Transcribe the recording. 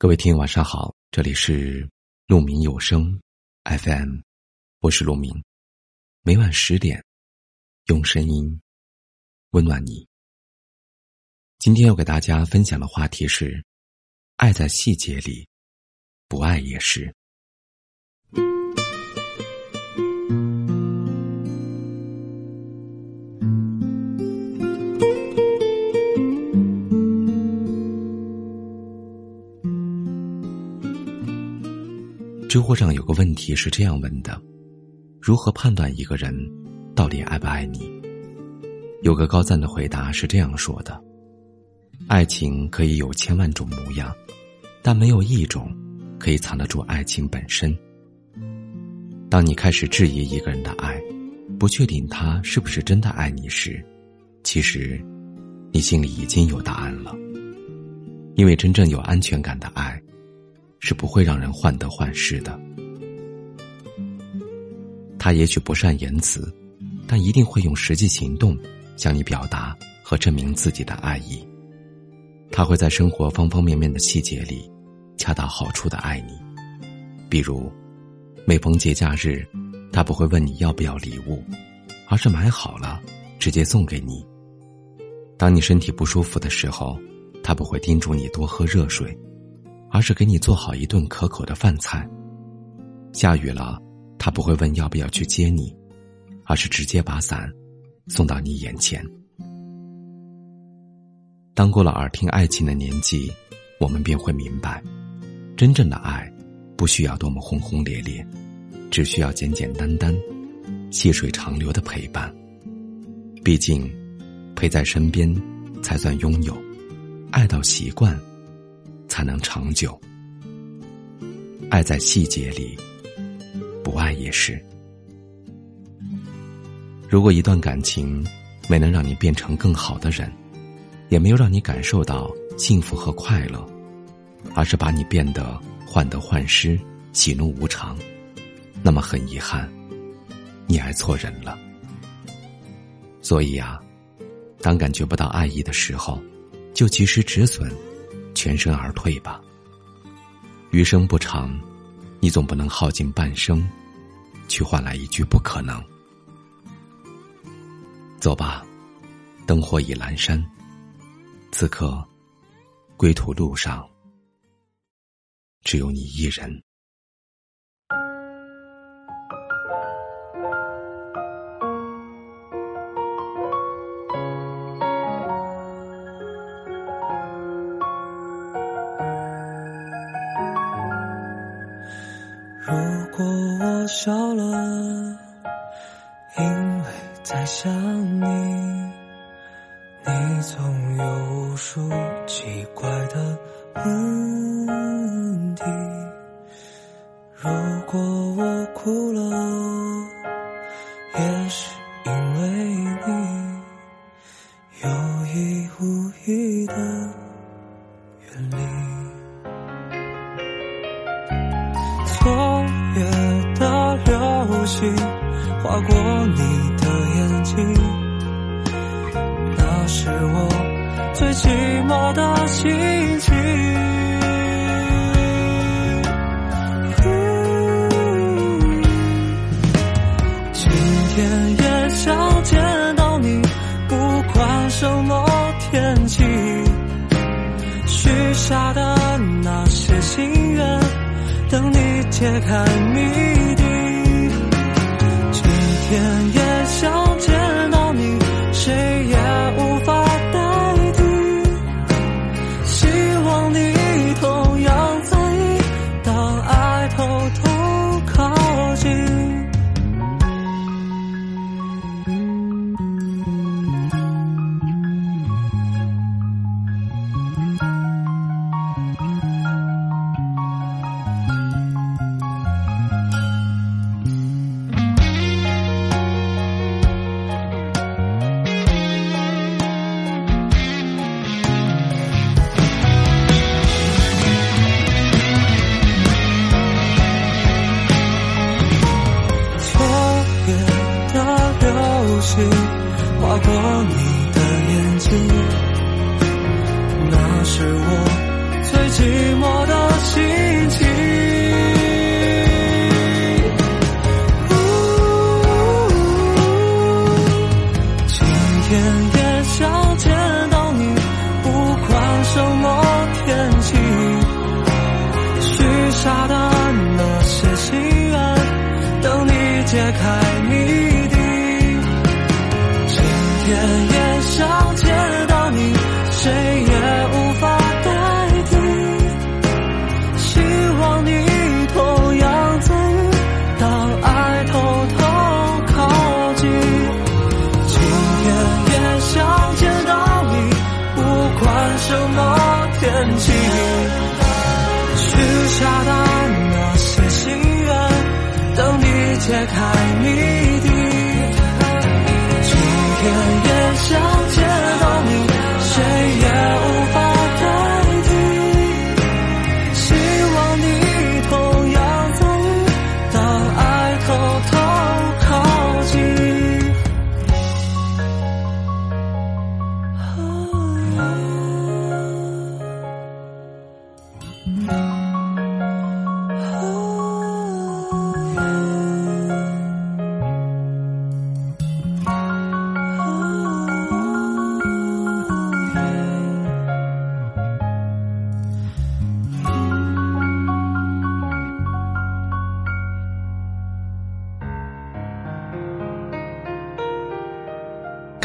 各位听友晚上好，这里是鹿鸣有声 FM，我是鹿鸣，每晚十点用声音温暖你。今天要给大家分享的话题是：爱在细节里，不爱也是。知乎上有个问题是这样问的：如何判断一个人到底爱不爱你？有个高赞的回答是这样说的：爱情可以有千万种模样，但没有一种可以藏得住爱情本身。当你开始质疑一个人的爱，不确定他是不是真的爱你时，其实你心里已经有答案了。因为真正有安全感的爱。是不会让人患得患失的。他也许不善言辞，但一定会用实际行动向你表达和证明自己的爱意。他会在生活方方面面的细节里，恰到好处的爱你。比如，每逢节假日，他不会问你要不要礼物，而是买好了直接送给你。当你身体不舒服的时候，他不会叮嘱你多喝热水。而是给你做好一顿可口的饭菜。下雨了，他不会问要不要去接你，而是直接把伞送到你眼前。当过了耳听爱情的年纪，我们便会明白，真正的爱不需要多么轰轰烈烈，只需要简简单单、细水长流的陪伴。毕竟，陪在身边才算拥有，爱到习惯。才能长久。爱在细节里，不爱也是。如果一段感情没能让你变成更好的人，也没有让你感受到幸福和快乐，而是把你变得患得患失、喜怒无常，那么很遗憾，你爱错人了。所以啊，当感觉不到爱意的时候，就及时止损。全身而退吧。余生不长，你总不能耗尽半生，去换来一句不可能。走吧，灯火已阑珊。此刻，归途路上，只有你一人。如果我笑了，因为在想你，你总有无数奇怪的问题。如果我哭了，也是因为你有意无意的远离。过你的眼睛，那是我最寂寞的心情。今天也想见到你，不管什么天气。许下的那些心愿，等你揭开谜。天划过揭开谜